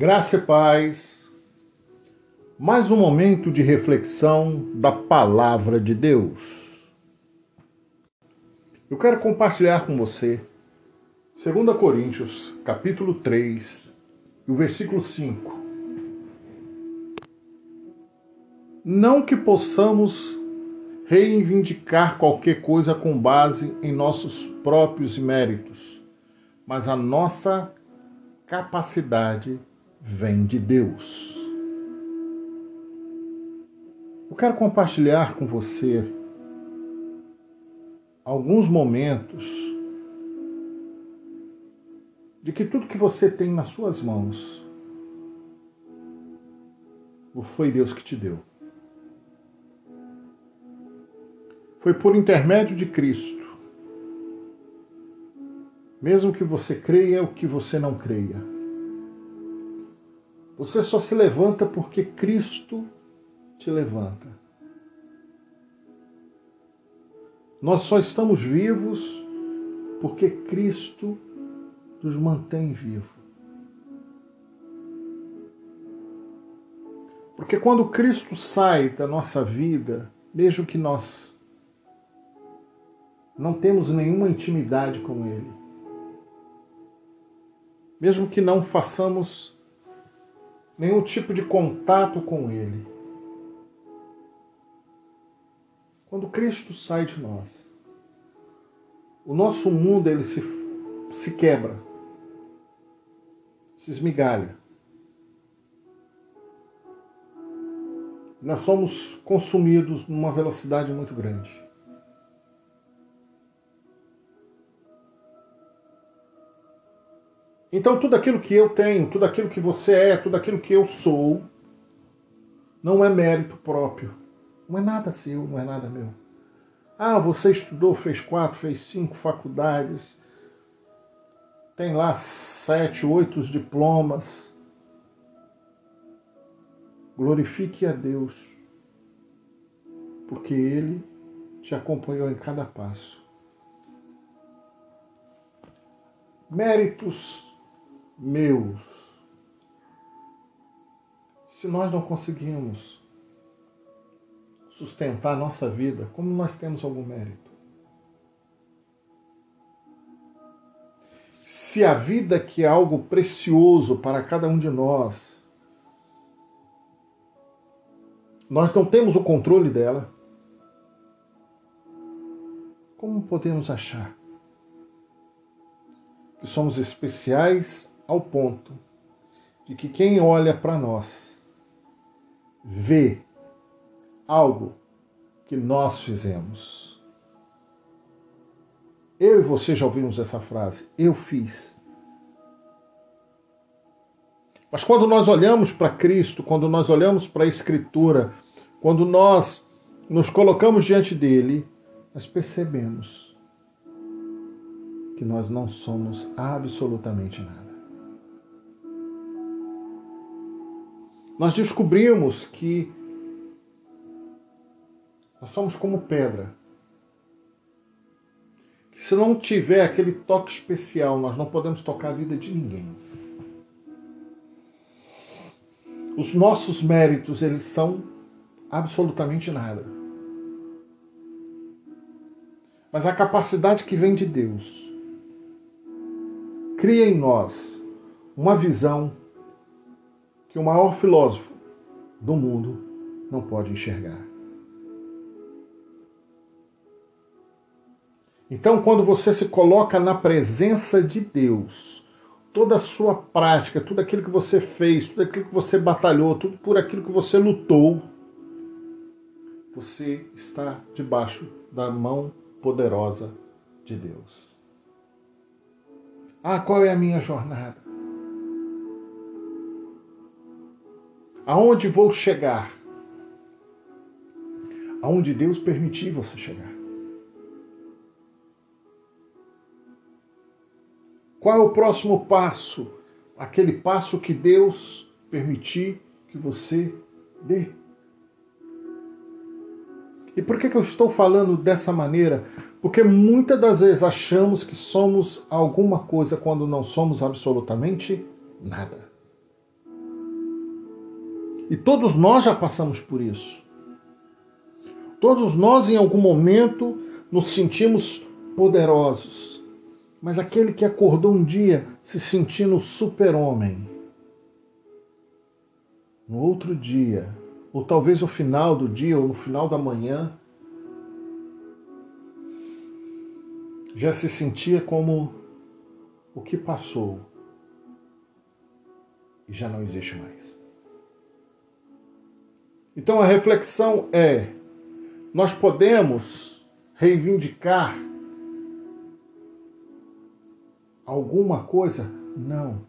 Graça e paz. Mais um momento de reflexão da palavra de Deus. Eu quero compartilhar com você 2 Coríntios, capítulo 3, e o versículo 5. Não que possamos reivindicar qualquer coisa com base em nossos próprios méritos, mas a nossa capacidade vem de Deus. Eu quero compartilhar com você alguns momentos de que tudo que você tem nas suas mãos foi Deus que te deu. Foi por intermédio de Cristo. Mesmo que você creia ou que você não creia. Você só se levanta porque Cristo te levanta. Nós só estamos vivos porque Cristo nos mantém vivos. Porque quando Cristo sai da nossa vida, mesmo que nós não temos nenhuma intimidade com Ele, mesmo que não façamos nenhum tipo de contato com Ele. Quando Cristo sai de nós, o nosso mundo ele se, se quebra, se esmigalha. Nós somos consumidos numa velocidade muito grande. Então, tudo aquilo que eu tenho, tudo aquilo que você é, tudo aquilo que eu sou, não é mérito próprio. Não é nada seu, não é nada meu. Ah, você estudou, fez quatro, fez cinco faculdades, tem lá sete, oito diplomas. Glorifique a Deus, porque Ele te acompanhou em cada passo. Méritos meus. Se nós não conseguimos sustentar a nossa vida, como nós temos algum mérito? Se a vida que é algo precioso para cada um de nós, nós não temos o controle dela, como podemos achar que somos especiais ao ponto de que quem olha para nós vê algo que nós fizemos. Eu e você já ouvimos essa frase, eu fiz. Mas quando nós olhamos para Cristo, quando nós olhamos para a Escritura, quando nós nos colocamos diante dele, nós percebemos que nós não somos absolutamente nada. Nós descobrimos que nós somos como pedra. Que se não tiver aquele toque especial, nós não podemos tocar a vida de ninguém. Os nossos méritos, eles são absolutamente nada. Mas a capacidade que vem de Deus cria em nós uma visão que o maior filósofo do mundo não pode enxergar. Então, quando você se coloca na presença de Deus, toda a sua prática, tudo aquilo que você fez, tudo aquilo que você batalhou, tudo por aquilo que você lutou, você está debaixo da mão poderosa de Deus. Ah, qual é a minha jornada? Aonde vou chegar? Aonde Deus permitir você chegar. Qual é o próximo passo? Aquele passo que Deus permitir que você dê. E por que, que eu estou falando dessa maneira? Porque muitas das vezes achamos que somos alguma coisa quando não somos absolutamente nada. E todos nós já passamos por isso. Todos nós, em algum momento, nos sentimos poderosos. Mas aquele que acordou um dia se sentindo super-homem, no outro dia, ou talvez no final do dia, ou no final da manhã, já se sentia como o que passou e já não existe mais. Então a reflexão é: nós podemos reivindicar alguma coisa? Não.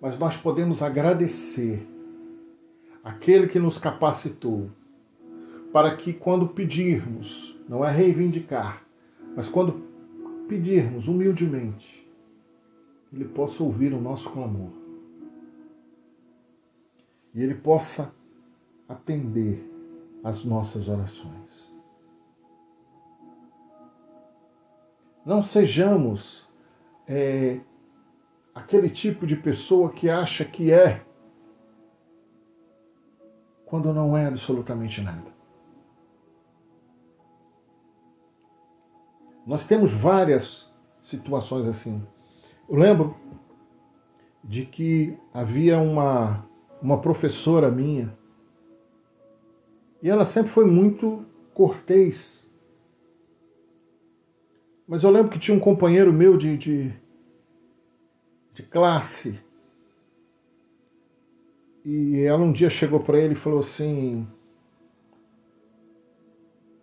Mas nós podemos agradecer aquele que nos capacitou para que quando pedirmos, não é reivindicar, mas quando pedirmos humildemente, ele possa ouvir o nosso clamor. E ele possa atender as nossas orações. Não sejamos é, aquele tipo de pessoa que acha que é quando não é absolutamente nada. Nós temos várias situações assim. Eu lembro de que havia uma, uma professora minha e ela sempre foi muito cortês. Mas eu lembro que tinha um companheiro meu de, de, de classe e ela um dia chegou para ele e falou assim: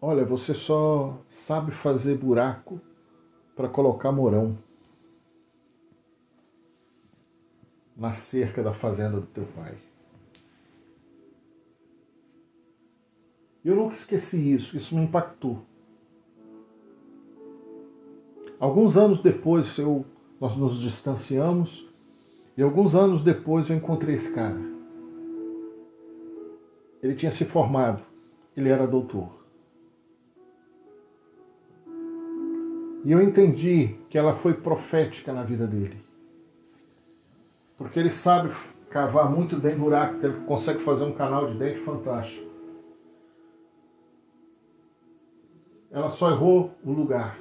Olha, você só sabe fazer buraco para colocar morão na cerca da fazenda do teu pai. Eu nunca esqueci isso, isso me impactou. Alguns anos depois eu, nós nos distanciamos e alguns anos depois eu encontrei esse cara. Ele tinha se formado, ele era doutor. E eu entendi que ela foi profética na vida dele. Porque ele sabe cavar muito bem buraco, ele consegue fazer um canal de dente fantástico. Ela só errou o lugar.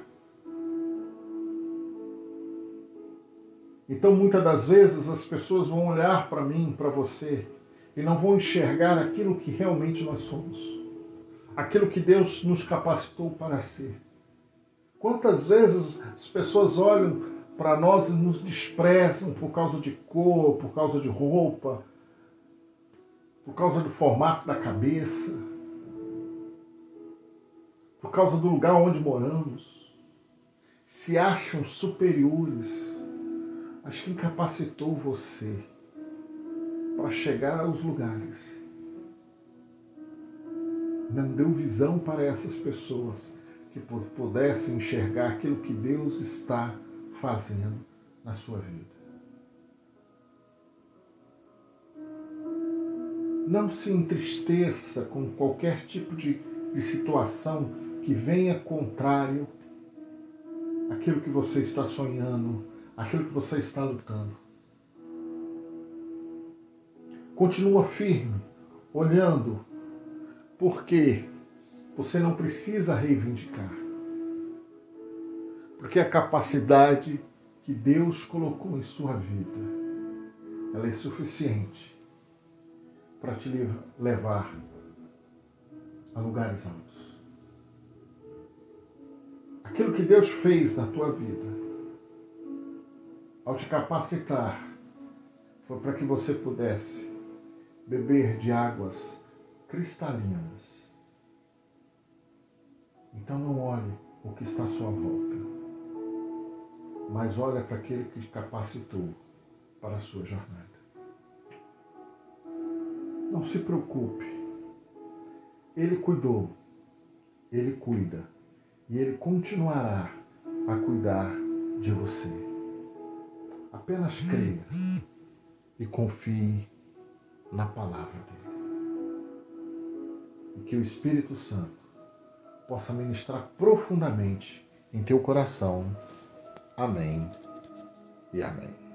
Então, muitas das vezes, as pessoas vão olhar para mim, para você, e não vão enxergar aquilo que realmente nós somos, aquilo que Deus nos capacitou para ser. Quantas vezes as pessoas olham para nós e nos desprezam por causa de cor, por causa de roupa, por causa do formato da cabeça, por causa do lugar onde moramos, se acham superiores. Acho que incapacitou você para chegar aos lugares. Não deu visão para essas pessoas que pudessem enxergar aquilo que Deus está fazendo na sua vida. Não se entristeça com qualquer tipo de, de situação que venha contrário àquilo que você está sonhando, àquilo que você está lutando. Continua firme, olhando, porque você não precisa reivindicar. Porque a capacidade que Deus colocou em sua vida, ela é suficiente para te levar a lugares altos. Aquilo que Deus fez na tua vida, ao te capacitar, foi para que você pudesse beber de águas cristalinas então não olhe o que está à sua volta, mas olhe para aquele que te capacitou para a sua jornada. Não se preocupe. Ele cuidou, ele cuida e ele continuará a cuidar de você. Apenas creia e confie na palavra dele. E que o Espírito Santo possa ministrar profundamente em teu coração. Amém e amém.